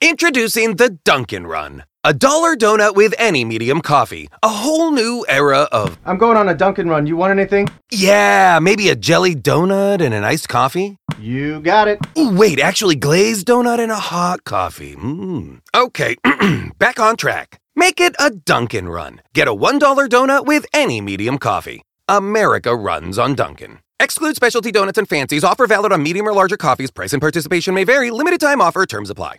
Introducing the Dunkin' Run, a dollar donut with any medium coffee. A whole new era of. I'm going on a Dunkin' Run. You want anything? Yeah, maybe a jelly donut and an iced coffee? You got it. Ooh, wait, actually, glazed donut and a hot coffee. Mmm. Okay, back on track. Make it a Dunkin' Run. Get a $1 donut with any medium coffee. America runs on Dunkin'. Exclude specialty donuts and fancies. Offer valid on medium or larger coffees. Price and participation may vary. Limited time offer. Terms apply.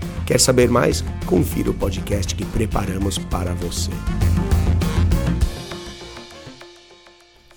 Quer saber mais? Confira o podcast que preparamos para você.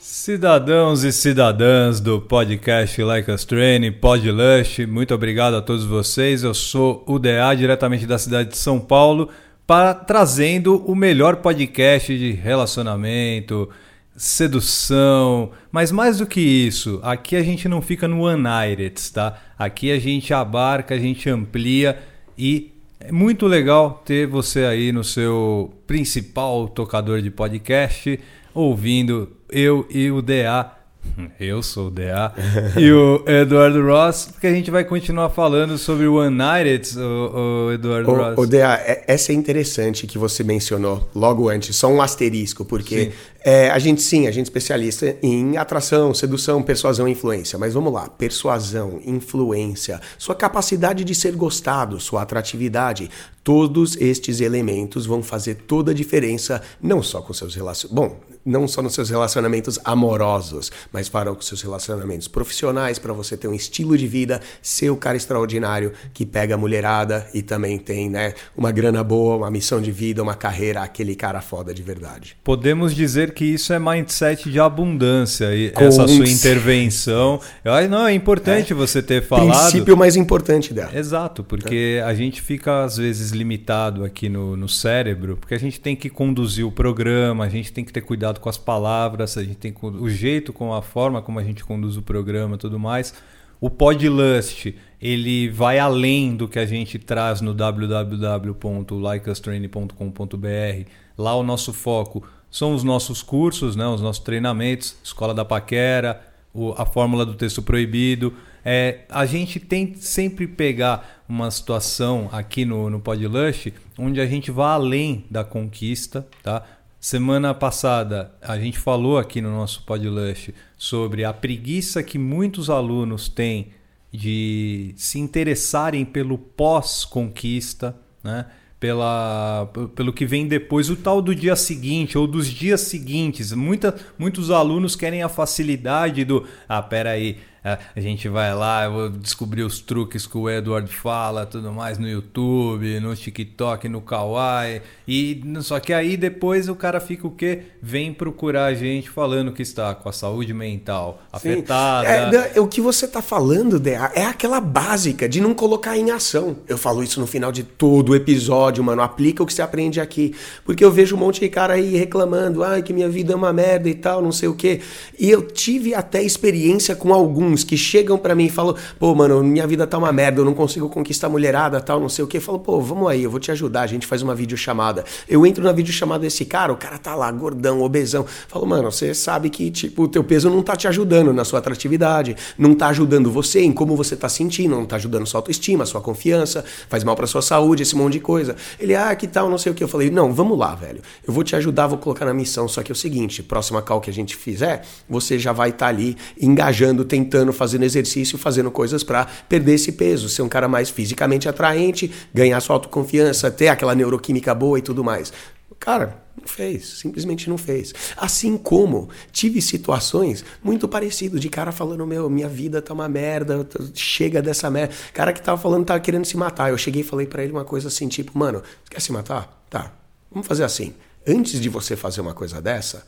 Cidadãos e cidadãs do podcast Like Us Training, Podlush, muito obrigado a todos vocês. Eu sou o DA, diretamente da cidade de São Paulo, para trazendo o melhor podcast de relacionamento, sedução, mas mais do que isso, aqui a gente não fica no United, tá? Aqui a gente abarca, a gente amplia e é muito legal ter você aí no seu principal tocador de podcast, ouvindo eu e o DA. Eu sou o DA e o Eduardo Ross, porque a gente vai continuar falando sobre o United, o, o Eduardo o, Ross. O DA, é, essa é interessante que você mencionou logo antes, só um asterisco, porque é, a gente sim, a gente é especialista em atração, sedução, persuasão e influência. Mas vamos lá, persuasão, influência, sua capacidade de ser gostado, sua atratividade, todos estes elementos vão fazer toda a diferença, não só com seus relacionamentos. Bom, não só nos seus relacionamentos amorosos, mas para os seus relacionamentos profissionais, para você ter um estilo de vida, ser o cara extraordinário que pega a mulherada e também tem, né, uma grana boa, uma missão de vida, uma carreira, aquele cara foda de verdade. Podemos dizer que isso é mindset de abundância e com essa sua intervenção. Eu acho não é importante é. você ter falado. Princípio mais importante dela. Exato, porque é. a gente fica às vezes limitado aqui no, no cérebro, porque a gente tem que conduzir o programa, a gente tem que ter cuidado cuidado com as palavras, a gente tem o jeito com a forma como a gente conduz o programa, tudo mais. O Podlust, ele vai além do que a gente traz no www.likeustraining.com.br. Lá o nosso foco são os nossos cursos, né, os nossos treinamentos, Escola da Paquera, o, a fórmula do texto proibido. É, a gente tem sempre pegar uma situação aqui no, no Podlust onde a gente vai além da conquista, tá? Semana passada a gente falou aqui no nosso podcast sobre a preguiça que muitos alunos têm de se interessarem pelo pós-conquista, né? Pela, pelo que vem depois, o tal do dia seguinte ou dos dias seguintes. Muita, muitos alunos querem a facilidade do. Ah, peraí, a gente vai lá, eu vou descobrir os truques que o Edward fala, tudo mais no YouTube, no TikTok, no Kawaii. E só que aí depois o cara fica o quê? Vem procurar a gente falando que está com a saúde mental Sim. afetada. É, o que você está falando, Dea, é aquela básica de não colocar em ação. Eu falo isso no final de todo o episódio, mano. Aplica o que você aprende aqui. Porque eu vejo um monte de cara aí reclamando, ai, que minha vida é uma merda e tal, não sei o quê. E eu tive até experiência com alguns que chegam para mim e falam: pô, mano, minha vida tá uma merda, eu não consigo conquistar mulherada, tal, não sei o que. Falo, pô, vamos aí, eu vou te ajudar, a gente faz uma videochamada. Eu entro na videochamada desse cara, o cara tá lá, gordão, obesão. Falo, mano, você sabe que, tipo, o teu peso não tá te ajudando na sua atratividade, não tá ajudando você em como você tá sentindo, não tá ajudando sua autoestima, sua confiança, faz mal pra sua saúde, esse monte de coisa. Ele, ah, que tal, não sei o que. Eu falei, não, vamos lá, velho. Eu vou te ajudar, vou colocar na missão. Só que é o seguinte: próxima call que a gente fizer, você já vai estar tá ali engajando, tentando fazendo exercício, fazendo coisas para perder esse peso, ser um cara mais fisicamente atraente, ganhar sua autoconfiança, ter aquela neuroquímica boa e tudo mais. Cara, não fez, simplesmente não fez. Assim como tive situações muito parecidas de cara falando: Meu, minha vida tá uma merda, chega dessa merda. Cara que tava falando tava querendo se matar. Eu cheguei e falei para ele uma coisa assim: Tipo, mano, quer se matar? Tá, vamos fazer assim. Antes de você fazer uma coisa dessa,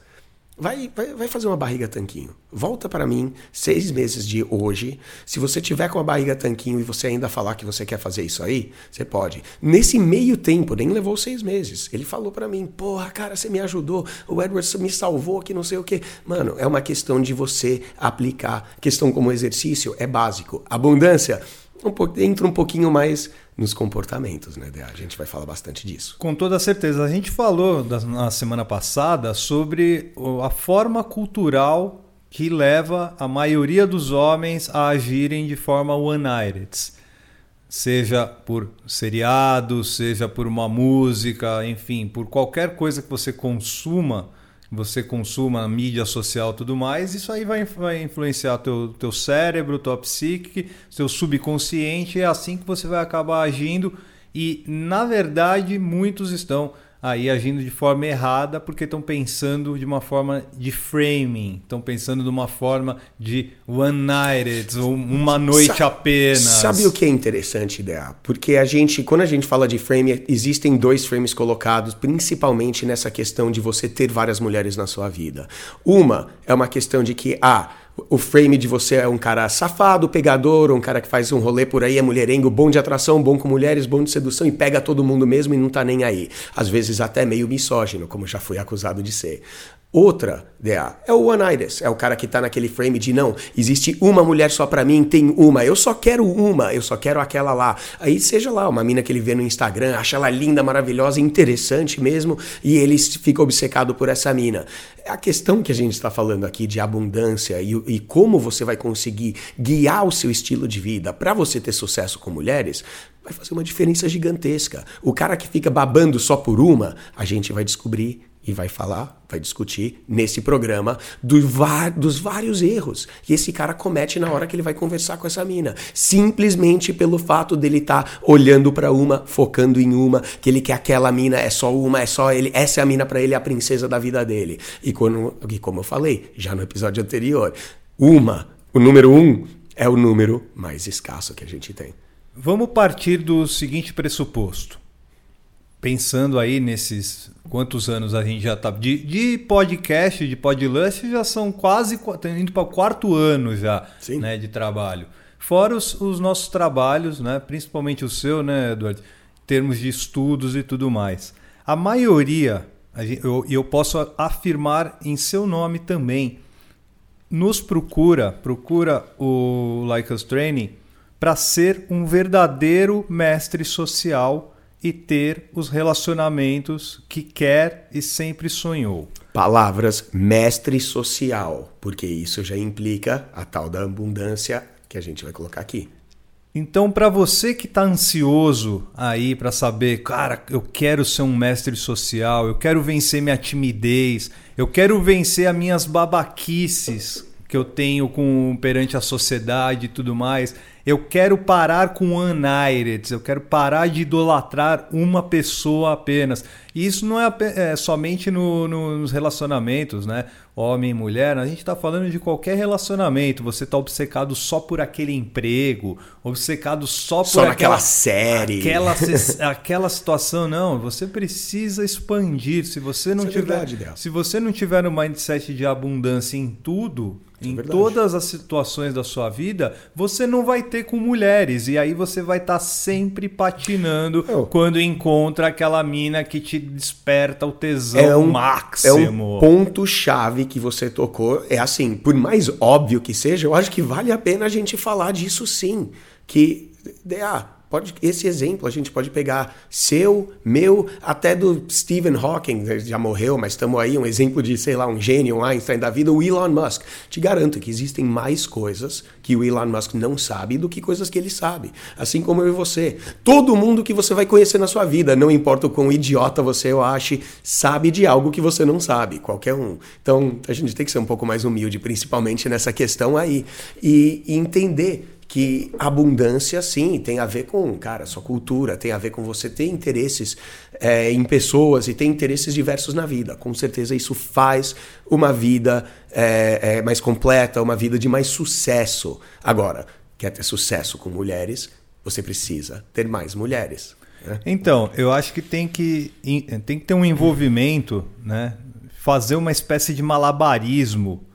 Vai, vai, vai fazer uma barriga tanquinho. Volta para mim seis meses de hoje. Se você tiver com a barriga tanquinho e você ainda falar que você quer fazer isso aí, você pode. Nesse meio tempo, nem levou seis meses. Ele falou para mim: Porra, cara, você me ajudou. O Edwards me salvou, que não sei o que. Mano, é uma questão de você aplicar. Questão como exercício é básico. Abundância um entra um pouquinho mais nos comportamentos, né? A gente vai falar bastante disso. Com toda certeza. A gente falou na semana passada sobre a forma cultural que leva a maioria dos homens a agirem de forma one-eyed. Seja por seriados, seja por uma música, enfim, por qualquer coisa que você consuma você consuma mídia social tudo mais, isso aí vai, vai influenciar teu, teu cérebro, tua psique, seu subconsciente, é assim que você vai acabar agindo e, na verdade, muitos estão aí agindo de forma errada porque estão pensando de uma forma de framing, estão pensando de uma forma de one night, uma noite Sa apenas. Sabe o que é interessante, ideia? Porque a gente, quando a gente fala de frame, existem dois frames colocados, principalmente nessa questão de você ter várias mulheres na sua vida. Uma é uma questão de que ah, o frame de você é um cara safado, pegador, um cara que faz um rolê por aí, é mulherengo, bom de atração, bom com mulheres, bom de sedução e pega todo mundo mesmo e não tá nem aí. Às vezes até meio misógino, como já fui acusado de ser. Outra DA é o One-Itis, é o cara que tá naquele frame de não, existe uma mulher só para mim, tem uma, eu só quero uma, eu só quero aquela lá. Aí seja lá, uma mina que ele vê no Instagram, acha ela linda, maravilhosa, interessante mesmo, e ele fica obcecado por essa mina. A questão que a gente está falando aqui de abundância e, e como você vai conseguir guiar o seu estilo de vida para você ter sucesso com mulheres, vai fazer uma diferença gigantesca. O cara que fica babando só por uma, a gente vai descobrir e vai falar, vai discutir nesse programa do, dos vários erros que esse cara comete na hora que ele vai conversar com essa mina. Simplesmente pelo fato dele estar tá olhando para uma, focando em uma, que ele quer aquela mina, é só uma, é só ele, essa é a mina para ele, é a princesa da vida dele. E, quando, e como eu falei já no episódio anterior, uma, o número um, é o número mais escasso que a gente tem. Vamos partir do seguinte pressuposto pensando aí nesses quantos anos a gente já está de, de, podcast, de podlust, já são quase indo para o quarto ano já né, de trabalho. Fora os, os, nossos trabalhos, né, principalmente o seu, né, Eduardo, em termos de estudos e tudo mais. A maioria, e eu, eu posso afirmar em seu nome também, nos procura, procura o Like Us Training para ser um verdadeiro mestre social e ter os relacionamentos que quer e sempre sonhou. Palavras mestre social, porque isso já implica a tal da abundância que a gente vai colocar aqui. Então, para você que está ansioso aí para saber, cara, eu quero ser um mestre social, eu quero vencer minha timidez, eu quero vencer as minhas babaquices que eu tenho com perante a sociedade e tudo mais, eu quero parar com United, eu quero parar de idolatrar uma pessoa apenas. E isso não é, é somente no, no, nos relacionamentos, né? Homem e mulher, a gente está falando de qualquer relacionamento. Você está obcecado só por aquele emprego, obcecado só por só aquela naquela série, aquela, aquela situação. Não, você precisa expandir. Se você não isso é tiver, é se você não tiver um mindset de abundância em tudo, é em todas as situações da sua vida, você não vai ter com mulheres. E aí você vai estar tá sempre patinando Eu. quando encontra aquela mina que te desperta o tesão é um, máximo. É um ponto-chave que você tocou. É assim, por mais óbvio que seja, eu acho que vale a pena a gente falar disso sim. Que, ah, pode, esse exemplo a gente pode pegar seu, meu, até do Stephen Hawking, já morreu, mas estamos aí, um exemplo de, sei lá, um gênio, um Einstein da vida, o Elon Musk. Te garanto que existem mais coisas que o Elon Musk não sabe do que coisas que ele sabe. Assim como eu e você. Todo mundo que você vai conhecer na sua vida, não importa o quão idiota você eu ache, sabe de algo que você não sabe, qualquer um. Então, a gente tem que ser um pouco mais humilde, principalmente nessa questão aí. e, e entender que abundância, sim, tem a ver com, cara, sua cultura, tem a ver com você ter interesses é, em pessoas e ter interesses diversos na vida. Com certeza isso faz uma vida é, é, mais completa, uma vida de mais sucesso. Agora, quer ter sucesso com mulheres, você precisa ter mais mulheres. Né? Então, eu acho que tem que, tem que ter um envolvimento, né? fazer uma espécie de malabarismo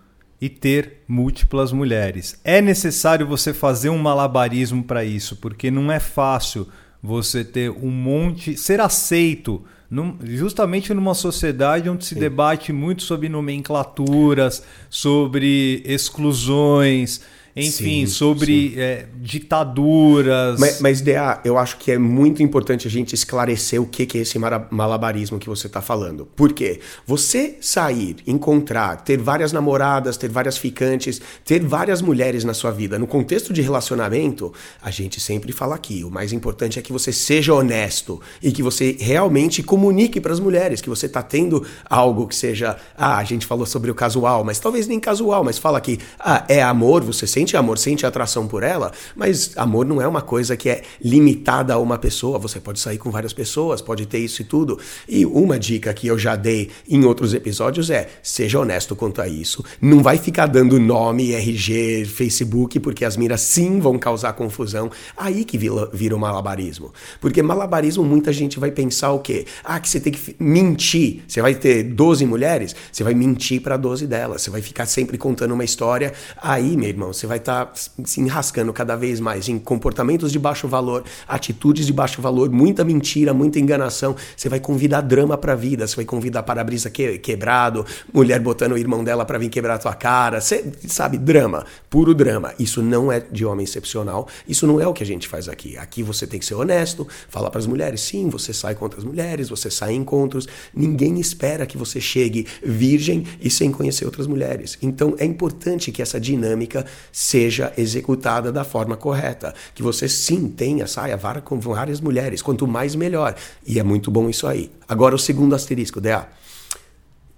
e ter múltiplas mulheres. É necessário você fazer um malabarismo para isso, porque não é fácil você ter um monte, ser aceito num, justamente numa sociedade onde se Sim. debate muito sobre nomenclaturas, sobre exclusões enfim, sim, sobre sim. É, ditaduras. Mas, mas DA, eu acho que é muito importante a gente esclarecer o que, que é esse malabarismo que você está falando. Por quê? Você sair, encontrar, ter várias namoradas, ter várias ficantes, ter várias mulheres na sua vida, no contexto de relacionamento, a gente sempre fala aqui: o mais importante é que você seja honesto e que você realmente comunique para as mulheres que você está tendo algo que seja. Ah, a gente falou sobre o casual, mas talvez nem casual, mas fala que ah, é amor, você sente sente amor, sente atração por ela, mas amor não é uma coisa que é limitada a uma pessoa. Você pode sair com várias pessoas, pode ter isso e tudo. E uma dica que eu já dei em outros episódios é: seja honesto quanto a isso. Não vai ficar dando nome, RG, Facebook, porque as miras sim vão causar confusão. Aí que vira, o malabarismo. Porque malabarismo, muita gente vai pensar o quê? Ah, que você tem que mentir. Você vai ter 12 mulheres, você vai mentir para 12 delas. Você vai ficar sempre contando uma história. Aí, meu irmão, você vai estar tá se enrascando cada vez mais em comportamentos de baixo valor, atitudes de baixo valor, muita mentira, muita enganação. Você vai convidar drama para a vida, você vai convidar para-brisa que, quebrado, mulher botando o irmão dela para vir quebrar a tua cara. Você sabe, drama, puro drama. Isso não é de homem excepcional, isso não é o que a gente faz aqui. Aqui você tem que ser honesto, falar para as mulheres, sim, você sai com outras mulheres, você sai em encontros. Ninguém espera que você chegue virgem e sem conhecer outras mulheres. Então é importante que essa dinâmica seja executada da forma correta. Que você sim tenha, saia vara com várias mulheres, quanto mais melhor. E é muito bom isso aí. Agora o segundo asterisco, DA.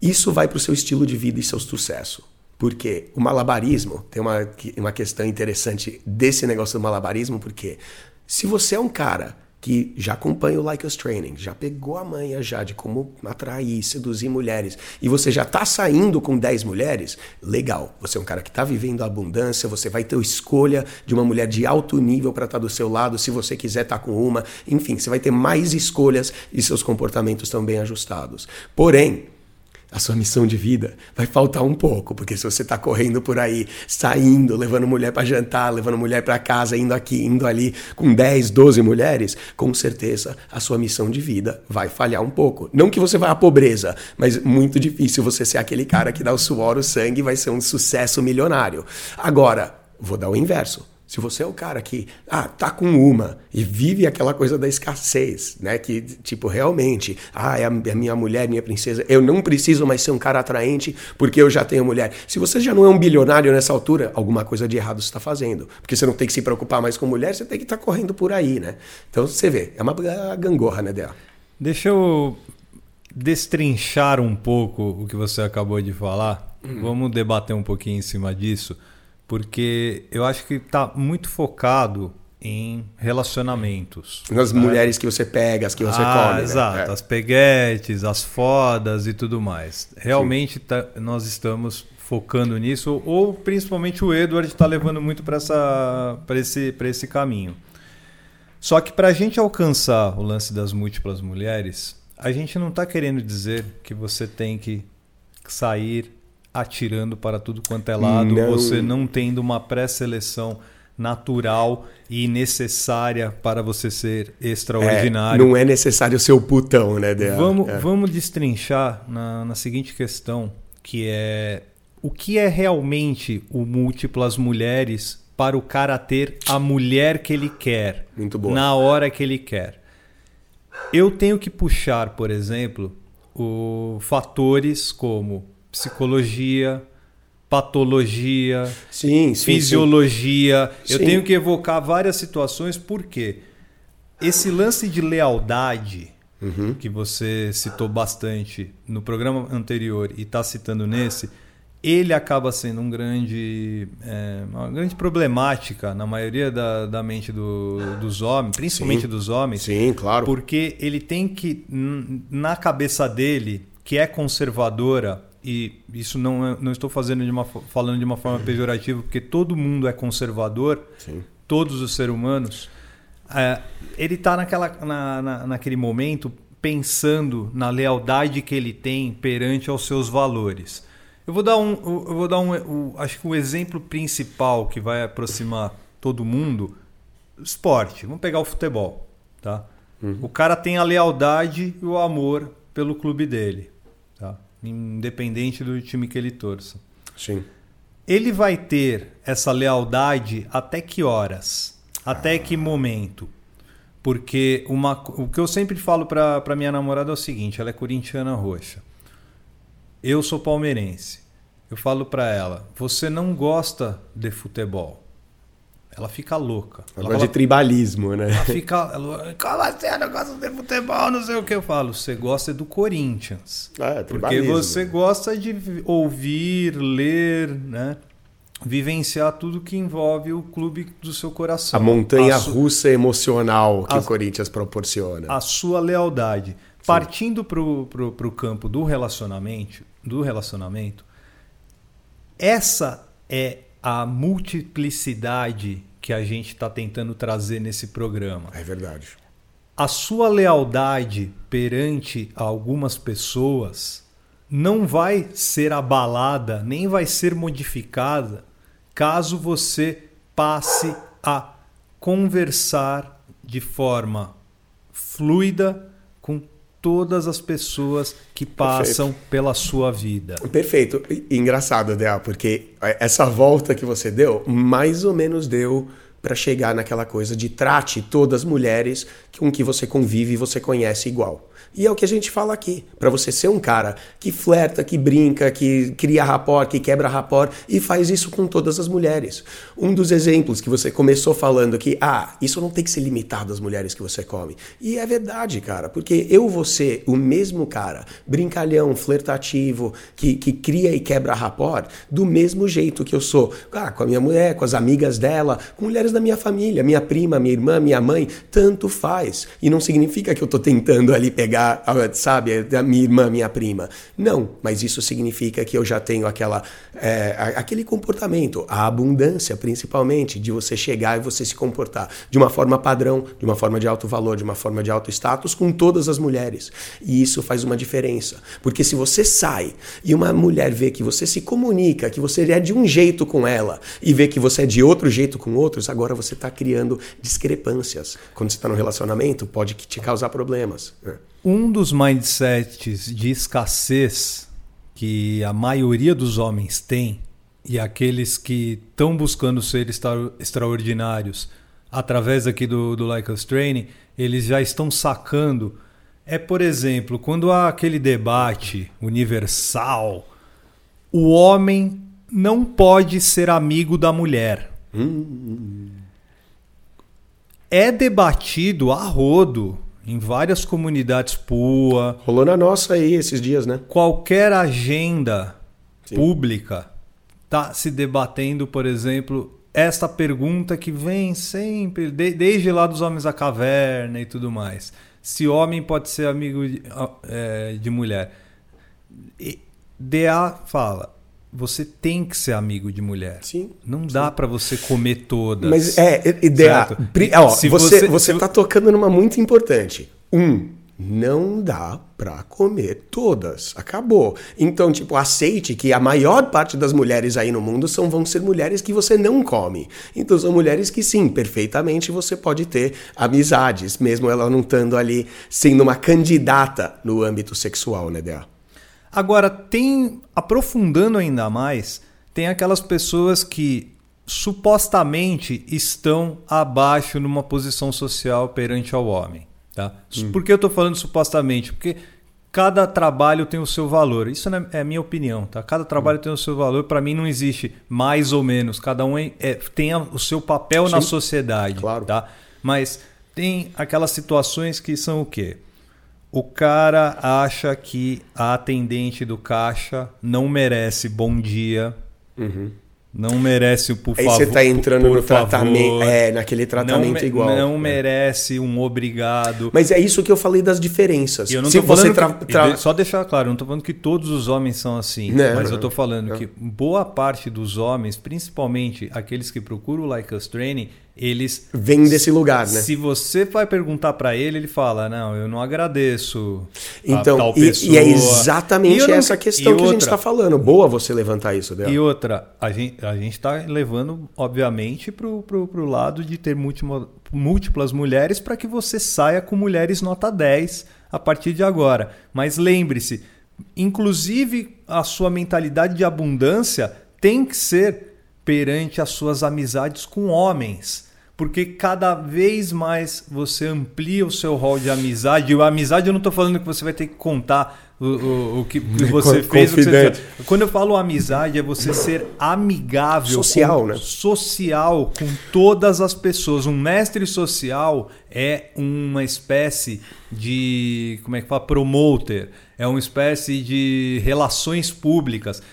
Isso vai para o seu estilo de vida e seu sucesso. Porque o malabarismo, tem uma, uma questão interessante desse negócio do malabarismo, porque se você é um cara que já acompanha o Like Us Training, já pegou a manha já de como atrair, seduzir mulheres, e você já está saindo com 10 mulheres, legal. Você é um cara que está vivendo a abundância, você vai ter escolha de uma mulher de alto nível para estar tá do seu lado, se você quiser estar tá com uma, enfim, você vai ter mais escolhas e seus comportamentos estão bem ajustados. Porém, a sua missão de vida vai faltar um pouco, porque se você está correndo por aí, saindo, levando mulher para jantar, levando mulher para casa, indo aqui, indo ali, com 10, 12 mulheres, com certeza a sua missão de vida vai falhar um pouco. Não que você vá à pobreza, mas muito difícil você ser aquele cara que dá o suor, o sangue e vai ser um sucesso milionário. Agora, vou dar o inverso. Se você é o cara que ah, tá com uma e vive aquela coisa da escassez, né? Que, tipo, realmente, ah, é a, é a minha mulher, minha princesa, eu não preciso mais ser um cara atraente porque eu já tenho mulher. Se você já não é um bilionário nessa altura, alguma coisa de errado você está fazendo. Porque você não tem que se preocupar mais com mulher, você tem que estar tá correndo por aí, né? Então você vê, é uma gangorra, né, Dea? Deixa eu destrinchar um pouco o que você acabou de falar. Hum. Vamos debater um pouquinho em cima disso porque eu acho que está muito focado em relacionamentos. Nas né? mulheres que você pega, as que você ah, come. Né? Exato, né? as peguetes, as fodas e tudo mais. Realmente tá, nós estamos focando nisso, ou principalmente o Edward está levando muito para esse, esse caminho. Só que para a gente alcançar o lance das múltiplas mulheres, a gente não está querendo dizer que você tem que sair atirando para tudo quanto é lado, não. você não tendo uma pré-seleção natural e necessária para você ser extraordinário. É, não é necessário ser o putão, né, dela. Vamos, é. vamos destrinchar na, na seguinte questão, que é o que é realmente o múltiplas mulheres para o cara ter a mulher que ele quer. Muito boa. Na hora que ele quer. Eu tenho que puxar, por exemplo, o fatores como psicologia, patologia, Sim, sim. fisiologia. Eu Sim. tenho que evocar várias situações, porque esse lance de lealdade Uhum. que você citou bastante no programa anterior e está citando nesse, ele acaba sendo um grande, é, uma grande problemática na maioria da, da mente do- dos homens, principalmente Sim. dos homens, Sim, claro. porque ele tem que, na cabeça dele, que é conservadora, e isso não, é- não estou fazendo de uma, falando de uma forma pejorativa, porque todo mundo é conservador, Sim. todos os seres humanos, é, ele está na, na- naquele momento pensando na lealdade que ele tem perante aos seus valores. Eu vou dar um, eu vou dar um, o- acho que o exemplo principal que vai aproximar todo mundo, esporte. Vamos pegar o futebol, tá? O cara tem a lealdade e o amor pelo clube dele? Independente do time que ele torça. Sim. Ele vai ter essa lealdade até que horas? Até que momento? Porque uma, o que eu sempre falo pra minha namorada é o seguinte: ela é corintiana roxa. Eu sou palmeirense. Eu falo pra ela: você não gosta de futebol. Ela fica louca. Ela fala, de tribalismo, né? ela fica. Ela, Como assim? Eu não gosto de futebol, não sei o que eu falo. Você gosta do Corinthians. É, Porque tribalismo. você gosta de vi- ouvir, ler, né? Vivenciar tudo que envolve o clube do seu coração. A montanha a, su- russa emocional que a- o Corinthians proporciona. a sua lealdade. Partindo pro, pro, pro campo do relacionamento, do relacionamento, essa é a multiplicidade que a gente está tentando trazer nesse programa. É verdade. a sua lealdade perante algumas pessoas não vai ser abalada, nem vai ser modificada, caso você passe a conversar de forma fluida todas as pessoas que passam pela sua vida. Perfeito. E- e engraçado, Dea, porque essa volta que você deu, mais ou menos deu para chegar naquela coisa de trate todas as mulheres com que você convive e você conhece igual. E é o que a gente fala aqui. Para você ser um cara que flerta, que brinca, que cria rapport, que quebra rapport e faz isso com todas as mulheres. Um dos exemplos que você começou falando que, ah, isso não tem que ser limitado às mulheres que você come. E é verdade, cara, porque eu vou ser o mesmo cara, brincalhão, flertativo, que, que cria e quebra rapport, do mesmo jeito que eu sou ah, com a minha mulher, com as amigas dela, com mulheres da minha família, minha prima, minha irmã, minha mãe, tanto faz. E não significa que eu tô tentando ali pegar, ah, sabe, a minha irmã, minha prima. Não, mas isso significa que eu já tenho aquela, é, aquele comportamento, a abundância principalmente, de você chegar e você se comportar de uma forma padrão, de uma forma de alto valor, de uma forma de alto status com todas as mulheres. E isso faz uma diferença. Porque se você sai e uma mulher vê que você se comunica, que você é de um jeito com ela e vê que você é de outro jeito com outros, agora você está criando discrepâncias. Quando você está no relacionamento, pode te causar problemas. né? Um dos mindsets de escassez que a maioria dos homens tem, e aqueles que estão buscando ser extra- extraordinários através aqui do, do Like Us Training, eles já estão sacando. É, por exemplo, quando há aquele debate universal, o homem não pode ser amigo da mulher. É debatido a rodo em várias comunidades PUA, Rolou na nossa aí esses dias, né? qualquer agenda pública está se debatendo, por exemplo, esta pergunta que vem sempre, de- desde lá dos homens da caverna e tudo mais. Se homem pode ser amigo de, eh, de mulher. E DA fala, você tem que ser amigo de mulher. Sim, Não dá para você comer todas. Mas é, ideia. Certo? pri- ó, Se você, você- você se- tá tocando numa muito importante. Um, não dá pra comer todas. Acabou. Então, tipo, aceite que a maior parte das mulheres aí no mundo são, vão ser mulheres que você não come. Então, são mulheres que sim, perfeitamente você pode ter amizades, mesmo ela não estando ali sendo uma candidata no âmbito sexual, né, Dea? Agora, tem, aprofundando ainda mais, tem aquelas pessoas que supostamente estão abaixo numa posição social perante ao homem. Tá? Por que eu estou falando supostamente? Porque cada trabalho tem o seu valor. Isso é a minha opinião. Tá? Cada trabalho tem o seu valor. Para mim não existe mais ou menos. Cada um é, é, tem o seu papel Sim, na sociedade. Claro. Tá? Mas tem aquelas situações que são o quê? O cara acha que a atendente do caixa não merece bom dia. Uhum. Não merece o por Aí favor. você tá entrando no tratamento, é, naquele tratamento não, igual. Não é. merece um obrigado. Mas é isso que eu falei das diferenças. E eu não Se tô você que- Só deixar claro, eu não estou falando que todos os homens são assim. Não, mas não, eu estou falando não. que boa parte dos homens, principalmente aqueles que procuram o Like Us Training, eles. vem desse lugar, né? Se você vai perguntar para ele, ele fala: Não, eu não agradeço. Então, e, e é E exatamente não- essa questão e que a gente outra- está falando. Boa você levantar isso, Del. E outra, a gente a está levando, obviamente, para o lado de ter múltiplas mulheres para que você saia com mulheres nota 10 a partir de agora. Mas lembre-se, inclusive a sua mentalidade de abundância tem que ser perante as suas amizades com homens. Porque cada vez mais você amplia o seu rol de amizade. E a amizade eu não estou falando que você vai ter que contar o, o, o que, que você fez. o que você confidente. quando eu falo amizade, é você ser amigável. Social, com, né? Social com todas as pessoas. Um mestre social é uma espécie de. Como é que fala? Promoter. É uma espécie de relações públicas.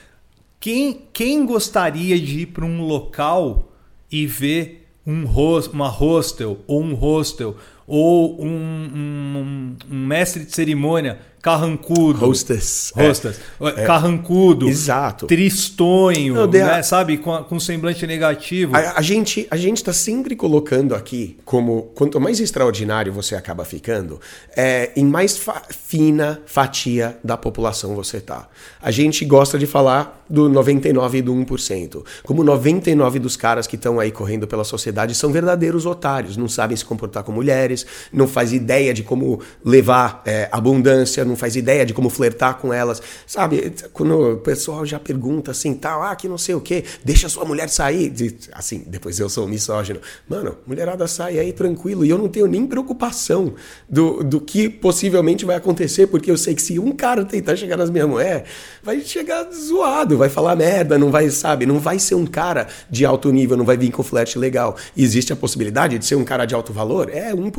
Quem, quem gostaria de ir para um local e ver um hos- uma hostel ou um hostel ou um, um- um mestre de cerimônia carrancudo? Hostess. É. Hostess. Carrancudo. Exato. Tristonho, Não, né, sabe? Com, com semblante negativo. A, a gente a gente está sempre colocando aqui como quanto mais extraordinário você acaba ficando, é, em mais fa- fina fatia da população você tá. A gente gosta de falar do 99 e do 1%. Como 99 dos caras que estão aí correndo pela sociedade são verdadeiros otários, não sabem se comportar com mulheres, não faz ideia de como levar é, abundância, não faz ideia de como flertar com elas. Sabe, quando o pessoal já pergunta assim, tal, ah, que não sei o quê, deixa sua mulher sair. Assim, depois eu sou misógino. Mano, mulherada sai aí tranquilo e eu não tenho nem preocupação do, do que possivelmente vai acontecer, porque eu sei que se um cara tentar chegar nas minhas mulheres, vai chegar zoado, vai falar merda, não vai, sabe, não vai ser um cara de alto nível, não vai vir com flash legal. Existe a possibilidade de ser um cara de alto valor? É 1%,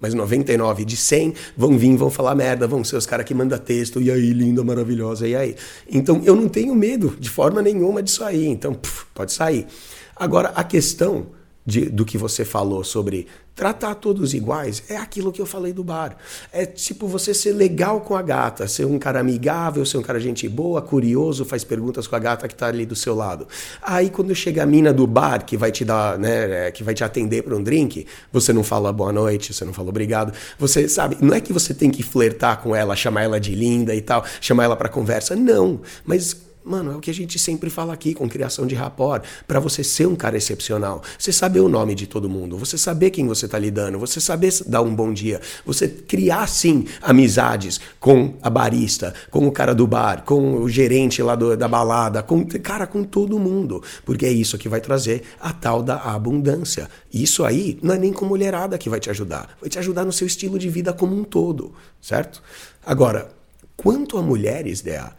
mas 99 de 100 vão vir, vão falar merda, vão ser os caras que mandam texto, e aí, linda, maravilhosa, e aí? Então, eu não tenho medo de forma nenhuma disso aí, então, pff, pode sair. Agora, a questão de- do que você falou sobre tratar todos iguais é aquilo que eu falei do bar. É tipo você ser legal com a gata, ser um cara amigável, ser um cara gente boa, curioso, faz perguntas com a gata que tá ali do seu lado. Aí quando chega a mina do bar que vai te dar, né, é, que vai te atender para um drink, você não fala boa noite, você não fala obrigado. Você sabe, não é que você tem que flertar com ela, chamar ela de linda e tal, chamar ela para conversa, não, mas Mano, é o que a gente sempre fala aqui com criação de rapport. Pra você ser um cara excepcional, você saber o nome de todo mundo, você saber quem você tá lidando, você saber dar um bom dia, você criar sim amizades com a barista, com o cara do bar, com o gerente lá do- da balada, com cara, com todo mundo, porque é isso que vai trazer a tal da abundância. Isso aí não é nem com mulherada que vai te ajudar, vai te ajudar no seu estilo de vida como um todo, certo? Agora, quanto a mulheres, Dea,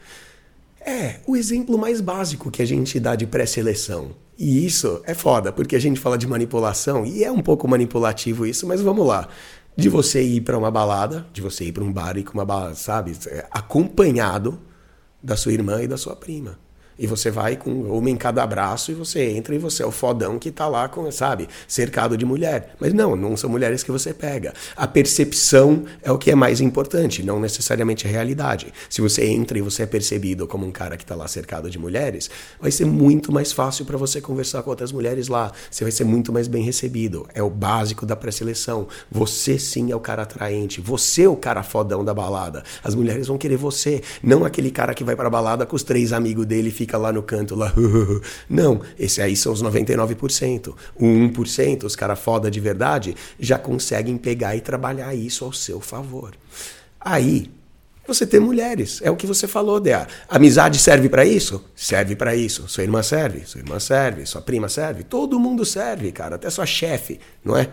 é, o exemplo mais básico que a gente dá de pré-seleção. E isso é foda, porque a gente fala de manipulação, e é um pouco manipulativo isso, mas vamos lá. De você ir para uma balada, de você ir para um bar e com uma balada, sabe? É, Acompanhado da sua irmã e da sua prima. E você vai com uma em cada braço e você entra e você é o fodão que tá lá com, sabe, cercado de mulher. Mas não, não são mulheres que você pega. A percepção é o que é mais importante, não necessariamente a realidade. Se você entra e você é percebido como um cara que tá lá cercado de mulheres, vai ser muito mais fácil para você conversar com outras mulheres lá. Você vai ser muito mais bem recebido. É o básico da pré-seleção. Você sim é o cara atraente. Você é o cara fodão da balada. As mulheres vão querer você, não aquele cara que vai pra balada com os três amigos dele e fica lá no canto lá. Não, esse aí são os 99%. O 1%, os cara foda de verdade, já conseguem pegar e trabalhar isso ao seu favor. Aí, você ter mulheres. É o que você falou, Dea. Amizade serve para isso? Serve para isso. Sua irmã serve, sua irmã serve, sua prima serve. Todo mundo serve, cara. Até sua chefe, não é?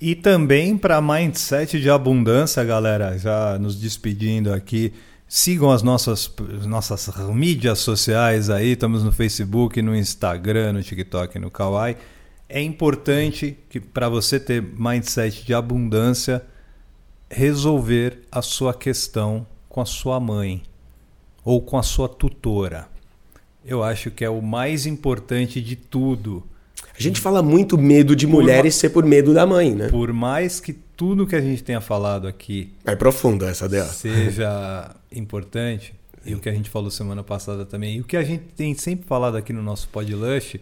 E também para mindset de abundância, galera. Já nos despedindo aqui. Sigam as nossas, nossas mídias sociais aí. Estamos no Facebook, no Instagram, no TikTok, no Kawaii. É importante que para você ter mindset de abundância, resolver a sua questão com a sua mãe ou com a sua tutora. Eu acho que é o mais importante de tudo. A gente fala muito medo de mulheres ser por medo da mãe, né? Por mais que tudo que a gente tenha falado aqui é profundo essa dela. Seja importante, e o que a gente falou semana passada também, e o que a gente tem sempre falado aqui no nosso podcast,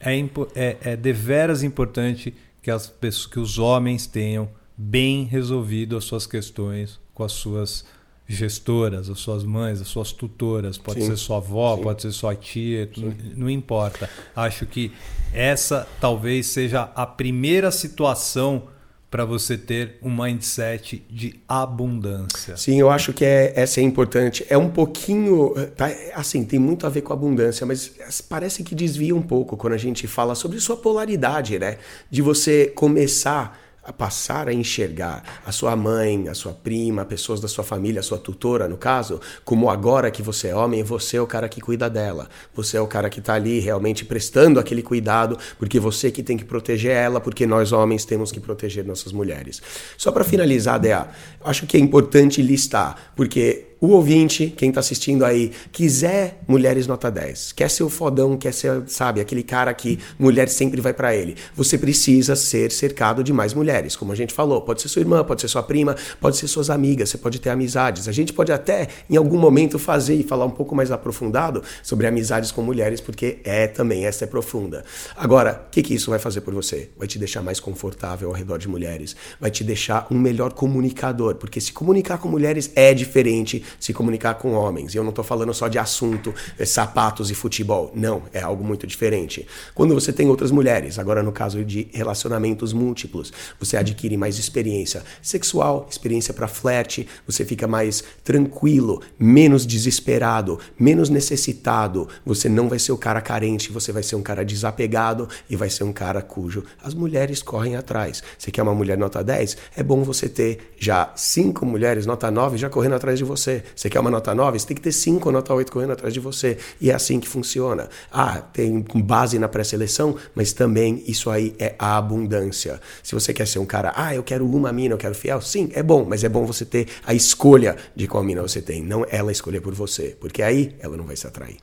é, é, é deveras importante que, as pessoas, que os homens tenham bem resolvido as suas questões com as suas gestoras, as suas mães, as suas tutoras, pode Sim. ser sua avó, Sim. pode ser sua tia, Sim. não importa. Acho que essa talvez seja a primeira situação para você ter um mindset de abundância. Sim, eu acho que é, essa é importante. É um pouquinho, tá, assim, tem muito a ver com abundância, mas parece que desvia um pouco quando a gente fala sobre sua polaridade, né? De você começar a passar a enxergar a sua mãe, a sua prima, pessoas da sua família, a sua tutora, no caso, como agora que você é homem, você é o cara que cuida dela. Você é o cara que está ali realmente prestando aquele cuidado, porque você que tem que proteger ela, porque nós homens temos que proteger nossas mulheres. Só para finalizar, Dea, acho que é importante listar, porque o ouvinte, quem está assistindo aí, quiser mulheres nota 10, quer ser o fodão, quer ser, sabe, aquele cara que mulher sempre vai para ele, você precisa ser cercado de mais mulheres, como a gente falou. Pode ser sua irmã, pode ser sua prima, pode ser suas amigas, você pode ter amizades. A gente pode até, em algum momento, fazer e falar um pouco mais aprofundado sobre amizades com mulheres, porque é também, essa é profunda. Agora, o que, que isso vai fazer por você? Vai te deixar mais confortável ao redor de mulheres, vai te deixar um melhor comunicador, porque se comunicar com mulheres é diferente se comunicar com homens. E eu não estou falando só de assunto, é, sapatos e futebol. Não, é algo muito diferente. Quando você tem outras mulheres, agora no caso de relacionamentos múltiplos, você adquire mais experiência sexual, experiência para flerte, você fica mais tranquilo, menos desesperado, menos necessitado. Você não vai ser o cara carente, você vai ser um cara desapegado e vai ser um cara cujo as mulheres correm atrás. Você quer uma mulher nota 10? É bom você ter já cinco mulheres nota 9 já correndo atrás de você. Você quer uma nota 9? Você tem que ter 5 nota 8 correndo atrás de você. E é assim que funciona. Ah, tem base na pré-seleção, mas também isso aí é a abundância. Se você quer ser um cara, ah, eu quero uma mina, eu quero fiel, sim, é bom, mas é bom você ter a escolha de qual mina você tem, não ela escolher por você, porque aí ela não vai se atrair.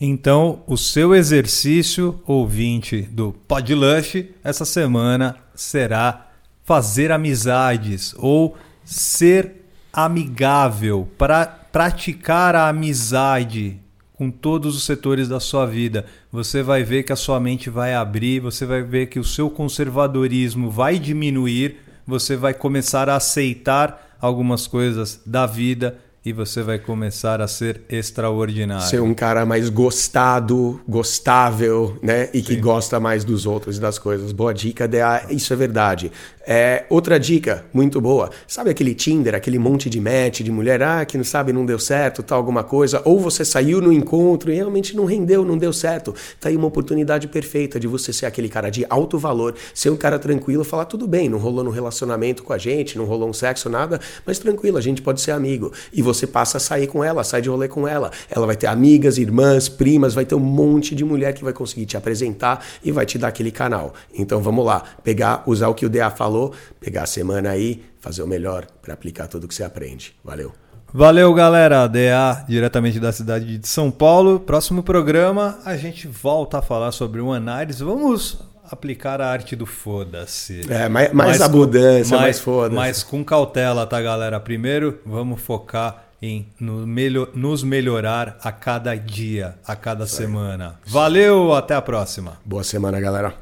Então, o seu exercício, ouvinte do Podlush, essa semana será fazer amizades ou ser amigável, para praticar a amizade com todos os setores da sua vida, você vai ver que a sua mente vai abrir, você vai ver que o seu conservadorismo vai diminuir, você vai começar a aceitar algumas coisas da vida e você vai começar a ser extraordinário. Ser um cara mais gostado, gostável, né? E Sim. que gosta mais dos outros e das coisas. Boa dica, DA. Isso é verdade. É, outra dica muito boa. Sabe aquele Tinder, aquele monte de match de mulher, ah, que não sabe, não deu certo, tal, alguma coisa. Ou você saiu no encontro e realmente não rendeu, não deu certo. Tá aí uma oportunidade perfeita de você ser aquele cara de alto valor, ser um cara tranquilo, falar tudo bem, não rolou no relacionamento com a gente, não rolou um sexo, nada, mas tranquilo, a gente pode ser amigo. E você passa a sair com ela, sai de rolê com ela. Ela vai ter amigas, irmãs, primas, vai ter um monte de mulher que vai conseguir te apresentar e vai te dar aquele canal. Então vamos lá, pegar, usar o que o DA falou pegar a semana aí, fazer o melhor para aplicar tudo que você aprende. Valeu. Valeu, galera. DA, diretamente da cidade de São Paulo. Próximo programa, a gente volta a falar sobre o análise. Vamos aplicar a arte do foda-se. É, mais, mais abundância, mais, mais foda-se. Mas com cautela, tá, galera? Primeiro, vamos focar em no melhor, nos melhorar a cada dia, a cada semana. Valeu, até a próxima. Boa semana, galera.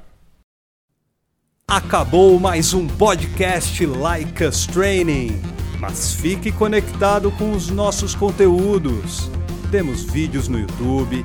Acabou mais um podcast Like Us Training. Mas fique conectado com os nossos conteúdos. Temos vídeos no YouTube,